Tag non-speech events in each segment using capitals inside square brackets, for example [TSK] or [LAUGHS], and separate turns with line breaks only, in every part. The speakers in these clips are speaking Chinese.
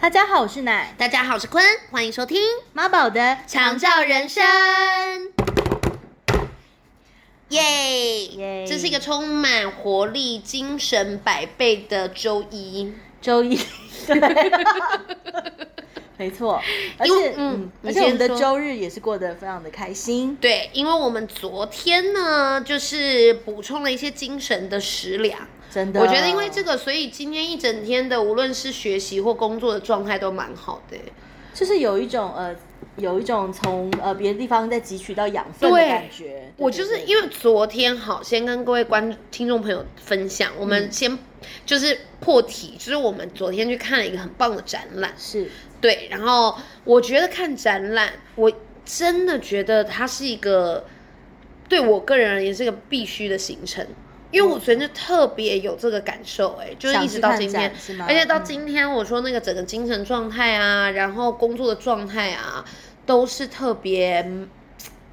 大家好，我是奶
大家好，我是坤，欢迎收听《
妈宝的
长照人生》。耶！
耶
这是一个充满活力、精神百倍的周一。
周一，对，[LAUGHS] 没错，而且
因为嗯
嗯，而且我们的
先说
周日也是过得非常的开心。
对，因为我们昨天呢，就是补充了一些精神的食粮。
真的，
我觉得因为这个，所以今天一整天的，无论是学习或工作的状态都蛮好的。
就是有一种呃，有一种从呃别的地方再汲取到养分的
对
感觉。
我就是因为昨天好，先跟各位观听众朋友分享，我们先就是破题，就是我们昨天去看了一个很棒的展览，
是
对，然后我觉得看展览，我真的觉得它是一个对我个人而言是个必须的行程。因为我昨天就特别有这个感受、哎，就是一直到今天而且到
嗯
今天，我说那个整个精神状态啊，然后工作的状态啊，都是特别嗯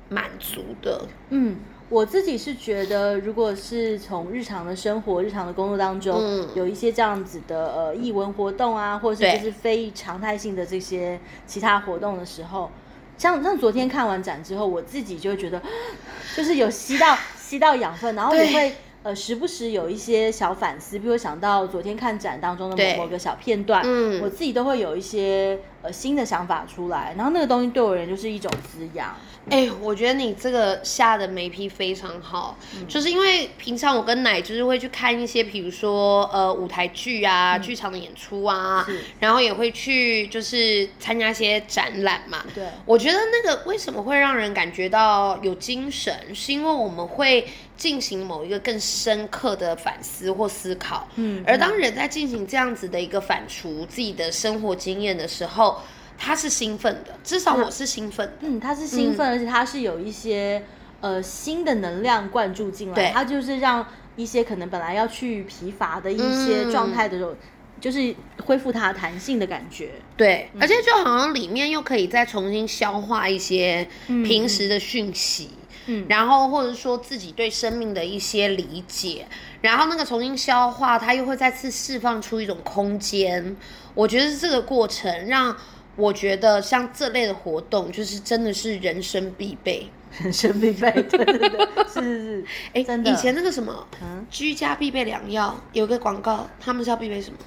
满足的。
嗯，我自己是觉得，如果是从日常的生活、日常的工作当中，
嗯
有一些这样子的呃译文活动啊，或者是就是非常态性的这些其他活动的时候，像像昨天看完展之后，我自己就会觉得，[GASPS] 就是有吸到吸到养分，然后也
对
会。呃，时不时有一些小反思，比如想到昨天看展当中的某某个小片段，
嗯
我自己都会有一些呃新的想法出来，然后那个东西对我而言就是一种滋养。
哎、我觉得你这个下的眉批非常好，就是因为平常我跟奶就是会去看一些，比如说呃舞台剧啊、剧场的演出啊，然后也会去就是参加一些展览嘛。
对
我觉得那个为什么会让人感觉到有精神，是因为我们会进行某一个更深刻的反思或思考。
嗯
而当人在进行这样子的一个反刍自己的生活经验的时候，他是兴奋的，至少我是兴奋的。
嗯，他是兴奋，而且他是有一些呃新的能量灌注进来，
对。
它就是让一些可能本来要去疲乏的一些
嗯。
状态的时候，就是恢复它弹性的感觉。
对，而且就好像里面又可以再重新消化一些平时的讯息，
嗯。
然后或者说自己对生命的一些理解，然后那个重新消化，它又会再次释放出一种空间。我觉得是这个过程让我觉得像这类的活动，就是真的是人生必备。
人生必备，[LAUGHS] 对对对，是是是，
哎，以前那个什么，
嗯
居家必备良药有个广告，他们是要必备什么？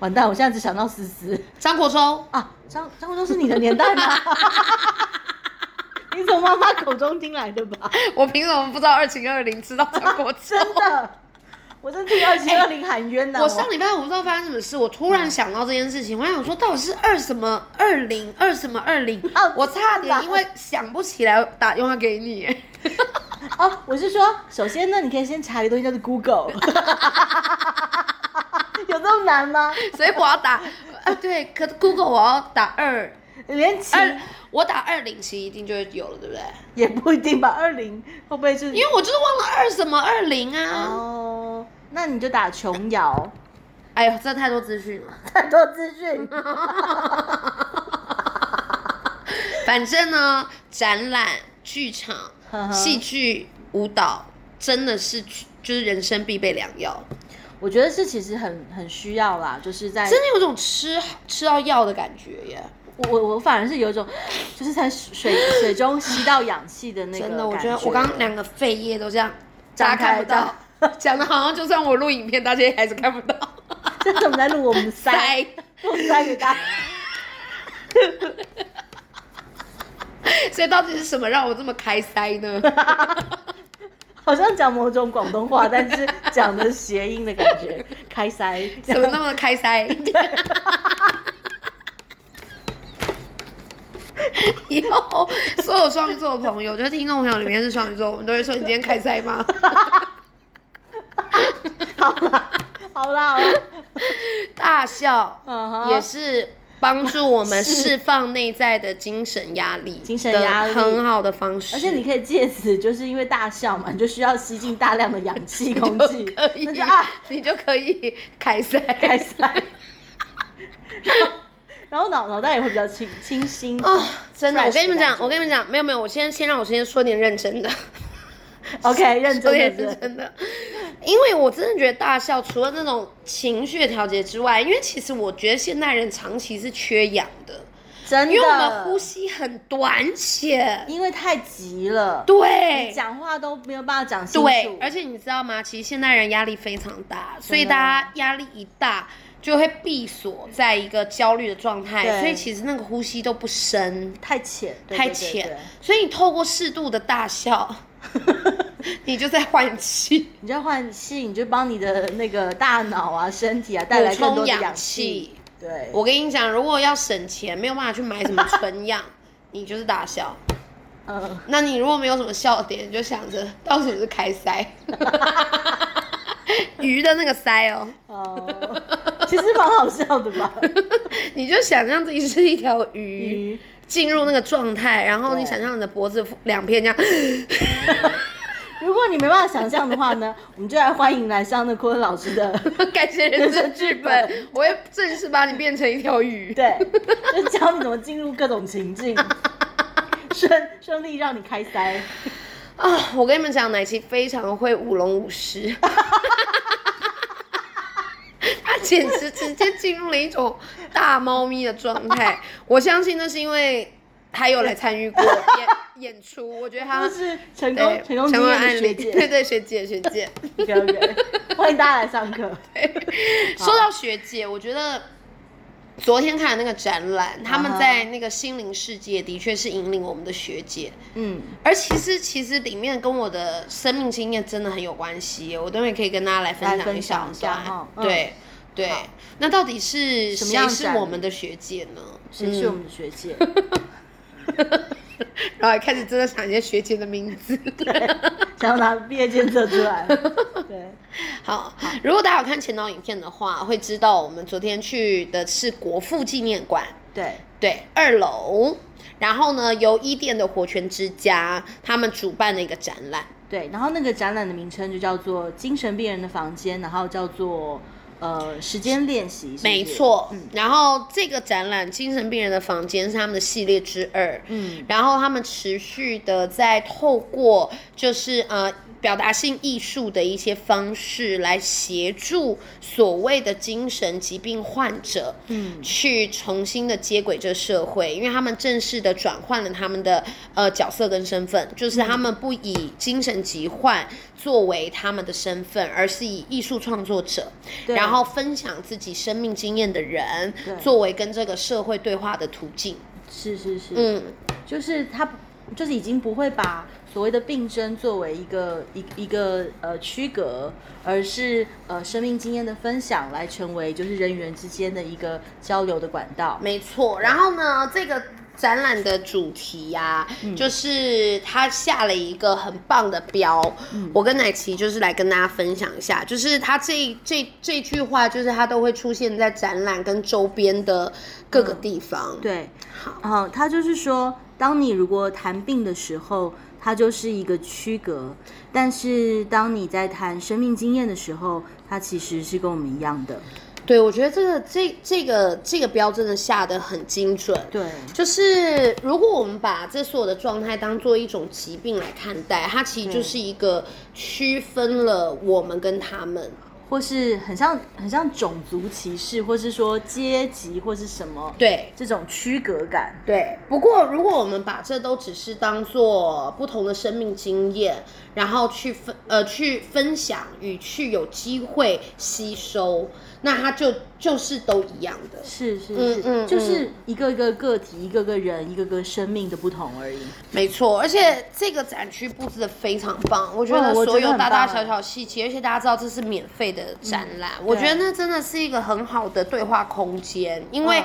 完蛋，我现在只想到思思
张国忠。
啊，张张国忠是你的年代吗？[LAUGHS] 你从妈妈口中听来的吧？
我凭什么不知道二零二零知道张国忠？
真的，我真替二七二零喊冤呐！
我上礼拜我不知道发生什么事，我突然想到这件事情，我想说到底是二什么二零二什么二零
哦，
我差点因为想不起来打电话给你。[LAUGHS]
哦，我是说，首先呢，你可以先查一个东西叫做 Google，[LAUGHS] 有这么难吗？[LAUGHS]
所以我要打啊，对，可是 Google 我要打二 [LAUGHS]
连琴
二，我打二零其实一定就会有了，对不对？
也不一定吧，二零会不会是？
因为我就是忘了二什么二零啊。
哦，那你就打琼瑶，
哎呦，这太多资讯了。[LAUGHS]
太多资讯。[LAUGHS]
反正呢，展览、剧场戏剧、舞蹈，真的是就是人生必备良药。
我觉得是其实很很需要啦，就是在
真的有种吃吃到药的感觉耶！
我我我反而是有一种，就是在水水中吸到氧气的那个
真的，我
感
觉得我刚刚两个肺叶都这样，
张
大家看不到，讲的好像就算我录影片，大家也还是看不到。
这是我们在录我们 [LAUGHS] 塞
塞，
录塞给大家。[LAUGHS]
所以到底是什么让我这么开塞呢？[LAUGHS]
好像讲某种广东话，但是讲的谐音的感觉，开塞。
怎么那么开塞？[LAUGHS] 以后所有双鱼座的朋友，就是听众朋友里面是双鱼座，我们都会说你今天开塞吗？[LAUGHS]
好啦，好啦，好啦
大笑也是帮助我们释放内在的精神压力，
精神压力
很好的方式。
而且你可以借此，就是因为大笑嘛，你就需要吸进大量的氧气、[LAUGHS] 空气，那就啊，
你就可以开塞。
开塞。然后脑脑袋也会比较清清新
哦，真的，我跟你们讲，我跟你们讲，没有没有，我先先让我先说点认真的
，OK，[LAUGHS] 认真认真。
认真的，因为我真的觉得大笑除了那种情绪的调节之外，因为其实我觉得现代人长期是缺氧的，
真的，
因为我们呼吸很短浅，
因为太急了，
对，
讲话都没有办法讲清楚。
对，而且你知道吗？其实现代人压力非常大，所以大家压力一大就会闭锁在一个焦虑的状态，所以其实那个呼吸都不深，
太浅，
太浅。所以你透过适度的大笑。[LAUGHS] 你就在换气，
你在换气，你就帮你的那个大脑啊、身体啊带来更多的氧气。对，
我跟你讲，如果要省钱，没有办法去买什么纯氧，[LAUGHS] 你就是大笑。嗯，那你如果没有什么笑点，你就想着到时候是开塞，[LAUGHS] 鱼的那个腮哦。
哦，其实蛮好笑的吧？[LAUGHS]
你就想象自己是一条鱼。进入那个状态，然后你想象你的脖子两片这样。[LAUGHS]
如果你没办法想象的话呢，我们就来欢迎来上那坤老师的 [LAUGHS]
感谢人生剧本。我会正式把你变成一条鱼，
对，就教你怎么进入各种情境，顺顺利让你开塞。
啊，我跟你们讲，奶琪非常会舞龙舞狮。他简直直接进入了一种大猫咪的状态，我相信那是因为他有来参与过演演出，我觉得他
是成功成功成功案例，
对对学姐学姐，[LAUGHS]
OK OK，欢迎大家来上课。
说到学姐，我觉得昨天看的那个展览，他们在那个心灵世界的确是引领我们的学姐，嗯，而其实其实里面跟我的生命经验真的很有关系，我等会可以跟大家来分享一下，对。对，那到底是谁是我们的学姐呢？
谁是我们的学姐？[LAUGHS]
然后开始真的想一些学姐的名字，[LAUGHS]
想要拿毕业监测出来。[LAUGHS] 对，
好，如果大家有看前导影片的话，会知道我们昨天去的是国父纪念馆。
对
对，二楼，然后呢，由伊甸的活泉之家他们主办的一个展览。
对，然后那个展览的名称就叫做《精神病人的房间》，然后叫做。呃，时间练习
没错，嗯，然后这个展览《精神病人的房间》是他们的系列之二，嗯，然后他们持续的在透过就是呃。表达性艺术的一些方式来协助所谓的精神疾病患者，嗯，去重新的接轨这社会，因为他们正式的转换了他们的呃角色跟身份，就是他们不以精神疾患作为他们的身份，而是以艺术创作者，然后分享自己生命经验的人，作为跟这个社会对话的途径。
是是是，嗯，就是他。就是已经不会把所谓的病症作为一个一一个呃区隔，而是呃生命经验的分享来成为就是人与人之间的一个交流的管道。
没错。然后呢，这个展览的主题呀，就是他下了一个很棒的标。我跟奶琪就是来跟大家分享一下，就是他这这这句话，就是他都会出现在展览跟周边的各个地方。
对，好，他就是说。当你如果谈病的时候，它就是一个区隔；但是当你在谈生命经验的时候，它其实是跟我们一样的。
对，我觉得这个这这个这个标真的下的很精准。
对，
就是如果我们把这所有的状态当做一种疾病来看待，它其实就是一个区分了我们跟他们。
或是很像很像种族歧视，或是说阶级，或是什么？
对，
这种区隔感。
对。不过，如果我们把这都只是当做不同的生命经验，然后去分呃去分享与去有机会吸收。那它就就是都一样的，
是是是，就是一个一个个体，一个个人，一个个生命的不同而已。
没错，而且这个展区布置的非常棒，我觉得所有大大小小细节，而且大家知道这是免费的展览，我觉得那真的是一个很好的对话空间，因为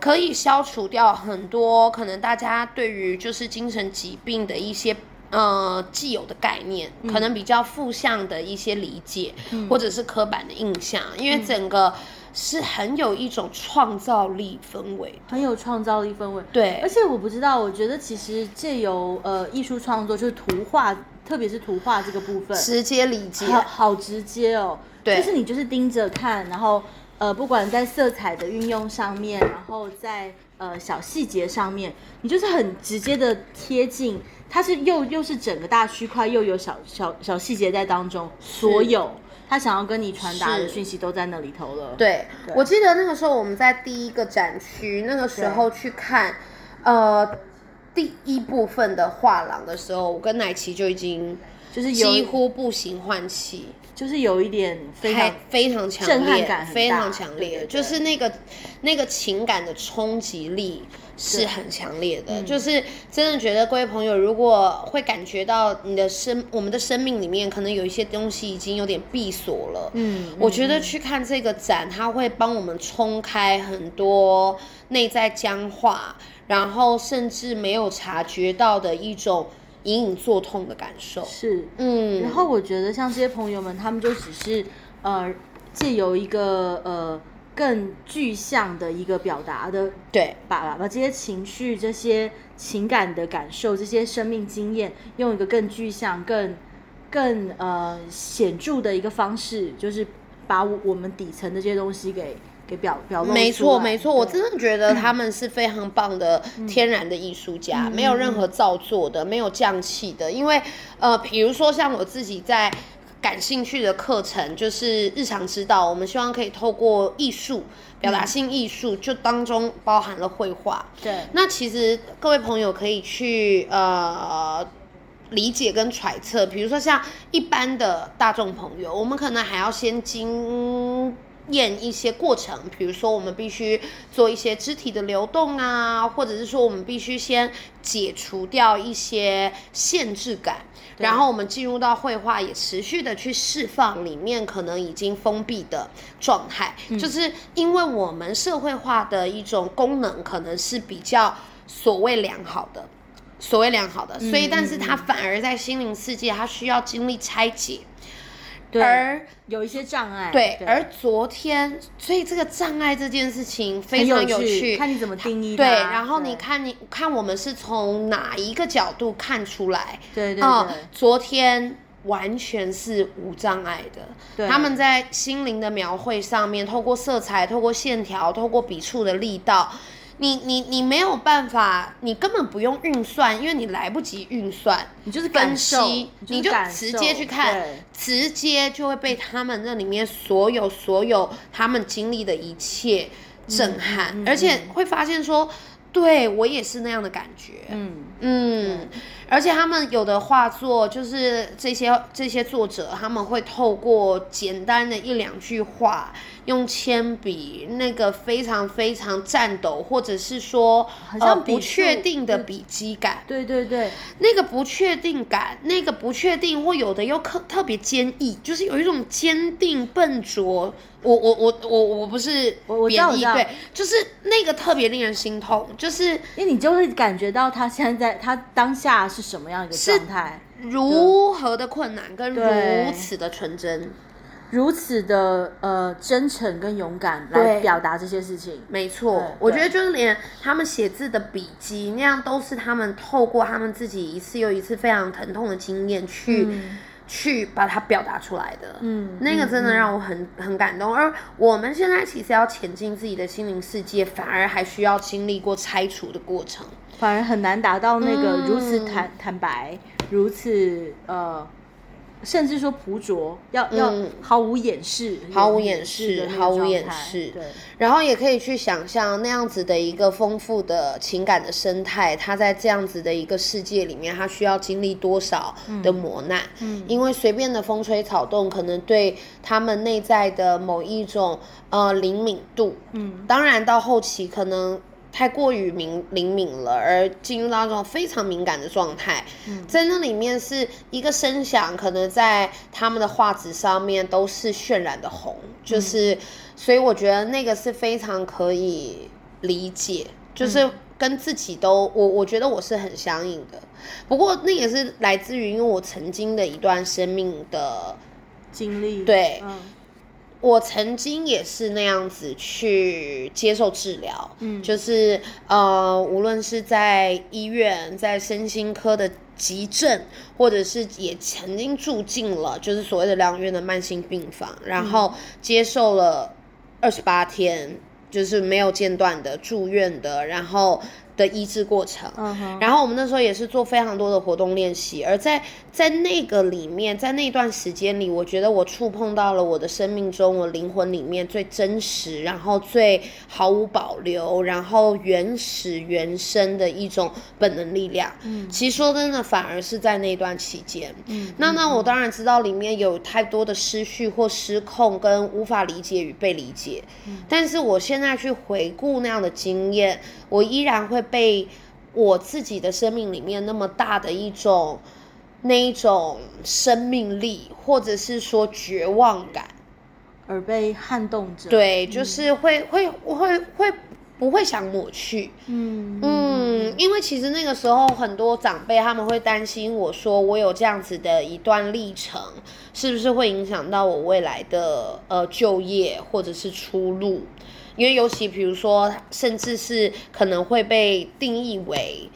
可以消除掉很多可能大家对于就是精神疾病的一些。呃，既有的概念可能比较负向的一些理解，或者是刻板的印象，因为整个是很有一种创造力氛围，
很有创造力氛围。
对，
而且我不知道，我觉得其实借由呃艺术创作，就是图画，特别是图画这个部分，
直接理解，
好直接哦。对，就是你就是盯着看，然后呃，不管在色彩的运用上面，然后在呃小细节上面，你就是很直接的贴近。它是又又是整个大区块，又有小小小细节在当中，所有他想要跟你传达的讯息都在那里头了。，
对，我记得那个时候我们在第一个展区，那个时候去看，呃，第一部分的画廊的时候，我跟奶琪就已经
就是
几，乎不行换气，
就是有一点非
太
常
非常强
震撼
烈
感，
非常强烈，
对对对。
就是那个那个情感的冲击力是很强烈的，
嗯。
就是真的觉得各位朋友，如果会感觉到你的生我们的生命里面可能有一些东西已经有点闭锁了，
嗯，
我觉得去看这个展，它会帮我们冲开很多内在僵化，然后甚至没有察觉到的一种隐隐作痛的感受。
是，
嗯，
然后我觉得像这些朋友们，他们就只是呃借由一个呃更具象的一个表达的，
对，
把把这些情绪、这些情感的感受、这些生命经验，用一个更具象、更更呃显著的一个方式，就是把我我们底层的这些东西给给表表露出来。
没错，没错，我真的觉得他们是非常棒的天然的艺术家，没有任何造作的，没有匠气的。因为呃，比如说像我自己在感兴趣的课程，就是日常指导，我们希望可以透过艺术、表达性艺术，就当中包含了绘画。
对
那其实各位朋友可以去呃理解跟揣测，比如说像一般的大众朋友，我们可能还要先经验一些过程，比如说我们必须做一些肢体的流动啊，或者是说我们必须先解除掉一些限制感。然后我们进入到绘画，也持续的去释放里面可能已经封闭的状态，就是因为我们社会化的一种功能可能是比较所谓良好的，所谓良好的，所以但是它反而在心灵世界，它需要经历拆解，
对，
而
有一些障碍。
对，而昨天，所以这个障碍这件事情非常
有
趣，
看你怎么定义。
对，然后你看你看我们是从哪一个角度看出来？
对对
哦
对，
昨天完全是无障碍的。
对
他们在心灵的描绘上面，透过色彩、透过线条、透过笔触的力道，你你你没有办法，你根本不用运算，因为你来不及运算。
你就是
分析，
你
你就直接去看，直接就会被他们那里面所有所有他们经历的一切震撼，
嗯嗯
而且会发现说，对我也是那样的感觉，
嗯，
嗯，而且他们有的画作，就是这些这些作者，他们会透过简单的一两句话，用铅笔那个非常非常颤抖，或者是说
好像
呃不确定的笔迹感，
对对对，
那个不确定感，那个不确定，或有的又特特别坚毅，就是有一种坚定笨拙。我我我我我不是
我我
对，就是那个特别令人心痛，就是
因为你就会感觉到他现在他当下是什么样一个状态，
如何的困难跟如此的纯真，
如此的呃真诚跟勇敢来表达这些事情。
没错，我觉得就是连他们写字的笔迹那样，都是他们透过他们自己一次又一次非常疼痛的经验去、去把它表达出来的。
嗯
那个真的让我很很感动。而我们现在其实要前进自己的心灵世界，反而还需要经历过拆除的过程。
反而很难达到那个
嗯
如此坦、坦白，如此呃，甚至说朴拙，要、要
嗯
毫无掩饰，
毫无掩饰，毫无掩饰。
对，
然后也可以去想象那样子的一个丰富的情感的生态，它在这样子的一个世界里面，它需要经历多少的磨难？嗯，因为随便的风吹草动，可能对他们内在的某一种呃灵敏度，嗯，当然到后期可能。太过于敏灵敏了，而进入到那种非常敏感的状态，在那里面是一个声响，可能在他们的画纸上面都是渲染的红，就是，所以我觉得那个是非常可以理解，就是跟自己都我我觉得我是很相应的，不过那也是来自于因为我曾经的一段生命的，
经历。
对
嗯
我曾经也是那样子去接受治疗，
嗯
就是呃，无论是在医院，在身心科的急症，或者是也曾经住进了就是所谓的疗养院的慢性病房，然后接受了二十八天。就是没有间断的住院的，然后的医治过程。
嗯哼，
然后我们那时候也是做非常多的活动练习，而在在那个里面，在那段时间里，我觉得我触碰到了我的生命中，我灵魂里面最真实，然后最毫无保留，然后原始原生的一种本能力量。嗯，其实说真的，反而是在那段期间。嗯，那那我当然知道里面有太多的失序或失控，跟无法理解与被理解。嗯，但是我现在去回顾那样的经验，我依然会被。我自己的生命里面那么大的一种那一种生命力，或者是说绝望感，
而被撼动着。
对，就是会会会会不会想抹去。嗯嗯，因为其实那个时候很多长辈他们会担心我说我有这样子的一段历程，是不是会影响到我未来的呃就业或者是出路？因为尤其比如说，甚至是可能会被定义为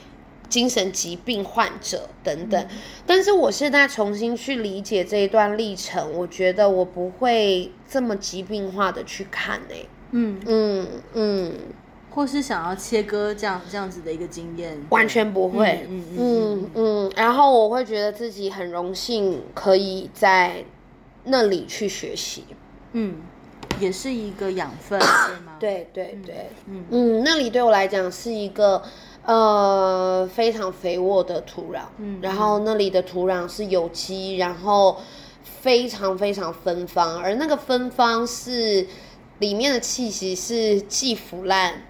精神疾病患者等等，但是我现在重新去理解这一段历程，我觉得我不会这么疾病化的去看诶。嗯嗯
嗯，或是想要切割这样这样子的一个经验，
完全不会。嗯嗯嗯，然后我会觉得自己很荣幸可以在那里去学习。嗯。
也是一个养分，[COUGHS] 对吗？
对对对，嗯。嗯，那里对我来讲是一个呃非常肥沃的土壤，嗯，然后那里的土壤是有机，然后非常非常芬芳，而那个芬芳是里面的气息是既腐烂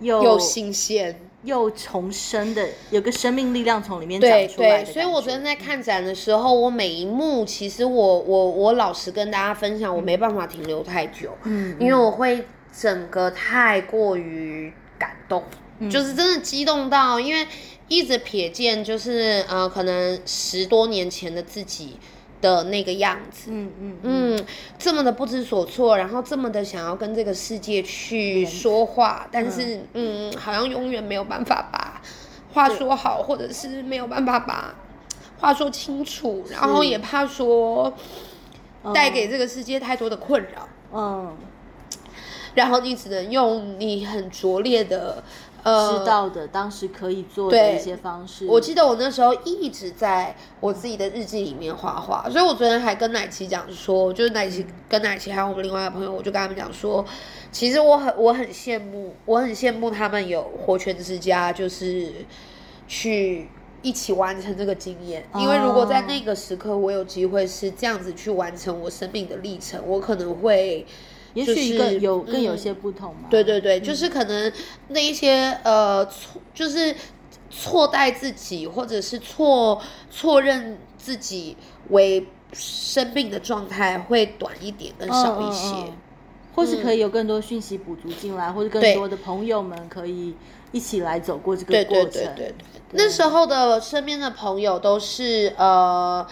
又新鲜。
又重生的，有个生命力量从里面长出来。
对对，所以我昨天在看展的时候，我每一幕其实我我我老实跟大家分享，我没办法停留太久，嗯，因为我会整个太过于感动，就是真的激动到，因为一直瞥见，就是呃，可能十多年前的自己。的那个样子，嗯嗯嗯，这么的不知所措，然后这么的想要跟这个世界去说话，但是嗯，好像永远没有办法把话说好，或者是没有办法把 [TSK] 话说清楚，然后也怕说带给这个世界太多的困扰，嗯，然后你只能用你很拙劣的。
知道的，当时可以做的一些方式。
我记得我那时候一直在我自己的日记里面画画，所以我昨天还跟奶琪讲说，就是奶琪跟奶琪还有我们另外的朋友，我就跟他们讲说，其实我很我很羡慕，我很羡慕他们有活泉之家，就是去一起完成这个经验。因为如果在那个时刻我有机会是这样子去完成我生命的历程，我可能会。
也许更有更有些不同嘛。
对对对，就是可能那一些呃错，就是错待自己，或者是错错认自己为生病的状态会短一点，更少一些，
或是可以有更多讯息补足进来，或者更多的朋友们可以一起来走过这个过程。对对对对，
那时候的身边的朋友都是呃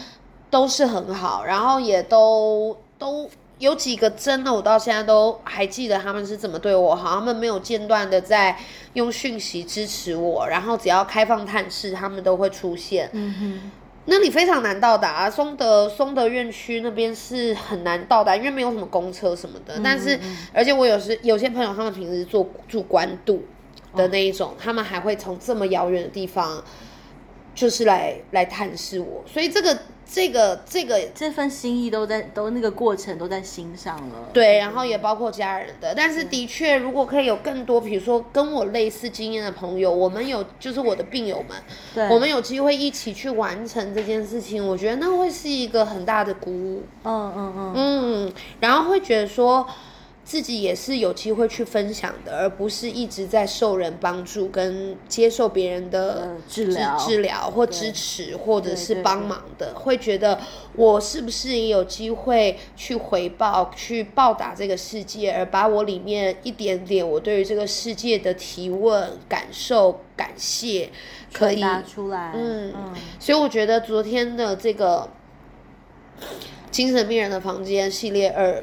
都是很好，然后也都都。有几个真的，我到现在都还记得他们是怎么对我好，他们没有间断的在用讯息支持我，然后只要开放探视，他们都会出现。嗯哼，那里非常难到达，松德松德院区那边是很难到达，因为没有什么公车什么的。但是，而且我有时有些朋友，他们平时做住关渡的那一种，他们还会从这么遥远的地方，就是来来探视我，所以这个。这个这个
这份心意都在都那个过程都在心上了，
对，然后也包括家人的，但是的确，如果可以有更多，比如说跟我类似经验的朋友，我们有就是我的病友们，
对，
我们有机会一起去完成这件事情，我觉得那会是一个很大的鼓舞，嗯嗯嗯嗯，然后会觉得说。自己也是有机会去分享的，而不是一直在受人帮助跟接受别人的
治疗、
治疗或支持，或者是帮忙的，会觉得我是不是也有机会去回报、去报答这个世界，而把我里面一点点我对于这个世界的提问、感受、感谢可以
拿出来。嗯，
所以我觉得昨天的这个精神病人的房间系列二。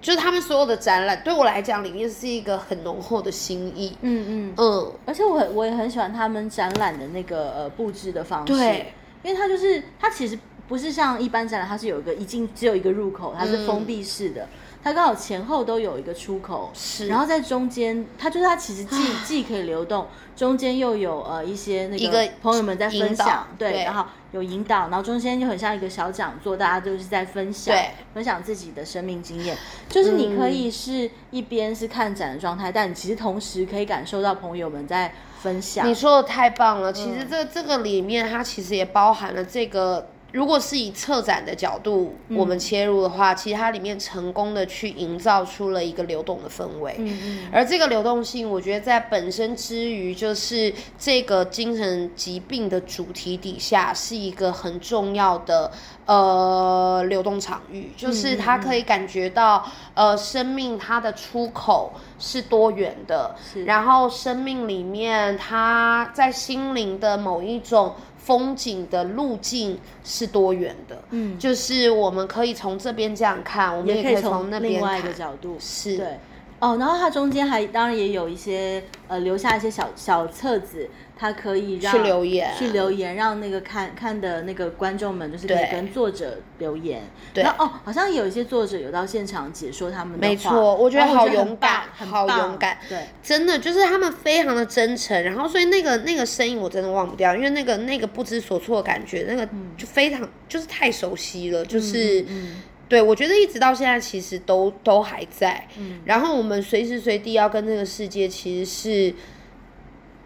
就是他们所有的展览，对我来讲，里面是一个很浓厚的心意。嗯
嗯嗯，而且我很我也很喜欢他们展览的那个呃布置的方式。
对，
因为它就是它其实不是像一般展览，它是有一个一进只有一个入口，它是封闭式的。它刚好前后都有一个出口，
是。
然后在中间，它就是它其实既 [SIGHS] [SIGHS] 既可以流动，中间又有呃一些那
一个
朋友们在分享，对，
对。
然后有引导，然后中间就很像一个小讲座，大家都是在分享
对，
分享自己的生命经验，就是你可以是一边是看展的状态，但你其实同时可以感受到朋友们在分享。
你，说的太棒了，其
嗯
实这这个里面它其实也包含了这个。如果是以策展的角度
嗯
我们切入的话，其实它里面成功的去营造出了一个流动的氛围。
嗯嗯，
而这个流动性，我觉得在本身之余，就是这个精神疾病的主题底下，是一个很重要的呃流动场域，就是它可以感觉到呃生命它的出口是多元的，然后生命里面它在心灵的某一种。风景的路径是多元的，
嗯。
就是我们可以从这边这样看，我们
也可以
从那边
另外一个
看，
角度，
是。
对。哦，然后它中间还当然也有一些呃留下一些小小册子，它可以让
去留言
去留言，让那个看看的那个观众们就是可以跟作者留言。
对
然后哦，好像有一些作者有到现场解说他们的话，
没错我觉得好勇敢
很
好勇敢
对，
真的就是他们非常的真诚，然后所以那个那个声音我真的忘不掉，因为那个那个不知所措的感觉，那个就非常就是太熟悉了，就是。
嗯
对，我觉得一直到现在其实都都还在，嗯，然后我们随时随地要跟这个世界其实是，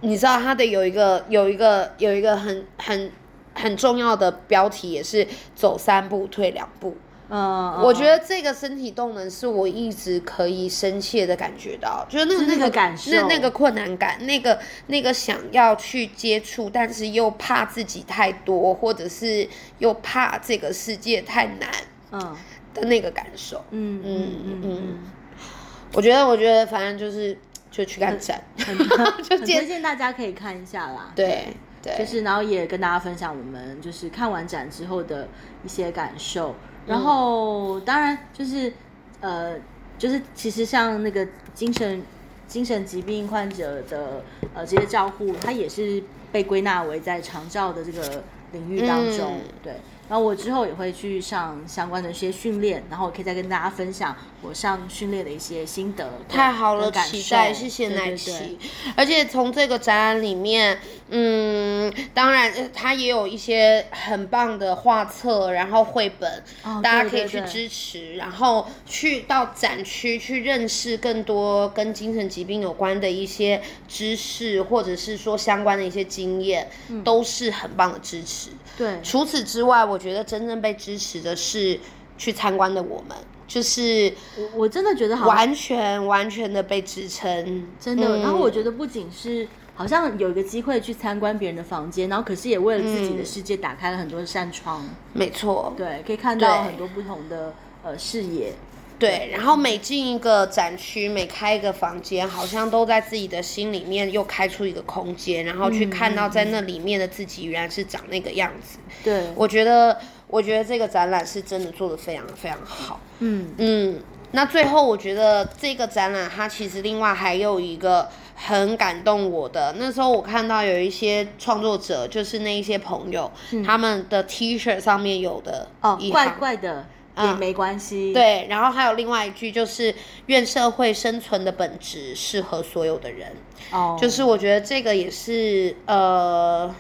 你知道它的有一个有一个有一个很很很重要的标题，也是走三步退两步，
嗯，
我觉
得
得这个身体动能是我一直可以深切的感觉到，就是那个
是那
个
个感受
那那个困难感，那个那个想要去接触，但是又怕自己太多，或者是又怕这个世界太难
嗯
的那个感受。
嗯嗯嗯嗯
我觉得，我觉得反正就是就去看展，
嗯，[LAUGHS]
就
很推
见
荐大家可以看一下啦。
对对，
就是然后也跟大家分享我们就是看完展之后的一些感受，
嗯。
然后当然就是呃就是其实像那个精神精神疾病患者的呃这些照护，它也是被归纳为在长照的这个领域当中，
嗯。
对。然后我之后也会去上相关的一些训练，然后我可以再跟大家分享我上训练的一些心得。
太好了，期待，谢谢奶
对对对
琪。而且从这个展览里面，嗯，当然呃它也有一些很棒的画册，然后绘本，
哦
大家可以去支持，然后去到展区去认识更多跟精神疾病有关的一些知识，或者是说相关的一些经验，
嗯
都是很棒的支持。
对，
除此之外，我觉得真正被支持的是去参观的我们，就是
我我真的觉得好
完全完全的被支撑，
真的。
嗯。
然后我觉得不仅是好像有一个机会去参观别人的房间，然后可是也为了自己的世界打开了很多扇窗，
没错，
对，可以看到很多不同的呃视野。
对。然后每进一个展区，每开一个房间，好像都在自己的心里面又开出一个空间，然后去看到在那里面的自己原来是长那个样子。
对，
我觉得，我觉得这个展览是真的做的非常非常好。
嗯
嗯，那最后我觉得这个展览它其实另外还有一个很感动我的，那时候我看到有一些创作者，就是那一些朋友，他们的 T 恤上面有的
哦，怪怪的也
嗯
没关系。，
对，然后还有另外一句就是愿社会生存的本质适合所有的人，
哦，
就是我觉得这个也是呃。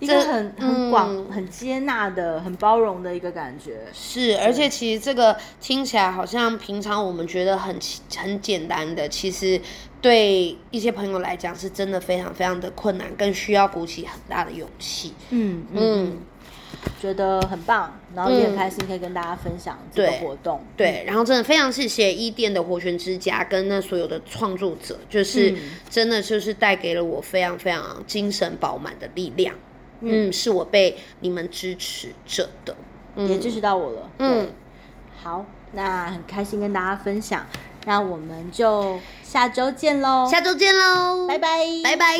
一个很很广、
嗯
很接纳的、很包容的一个感觉。
是，而且其实这个听起来好像平常我们觉得很很简单的，其实对一些朋友来讲是真的非常非常的困难，更需要鼓起很大的勇气。
嗯嗯，
嗯，
觉得很棒，然后也很
嗯
开心可以跟大家分享这个活动。
对，然后真的非常谢谢伊甸的活泉之家跟那所有的创作者，就是
嗯
真的就是带给了我非常非常精神饱满的力量。嗯，是我被你们支持着的。
也支持到我了。
嗯，
好，那很开心跟大家分享，那我们就下周见喽，
下周见喽，
拜拜，
拜拜。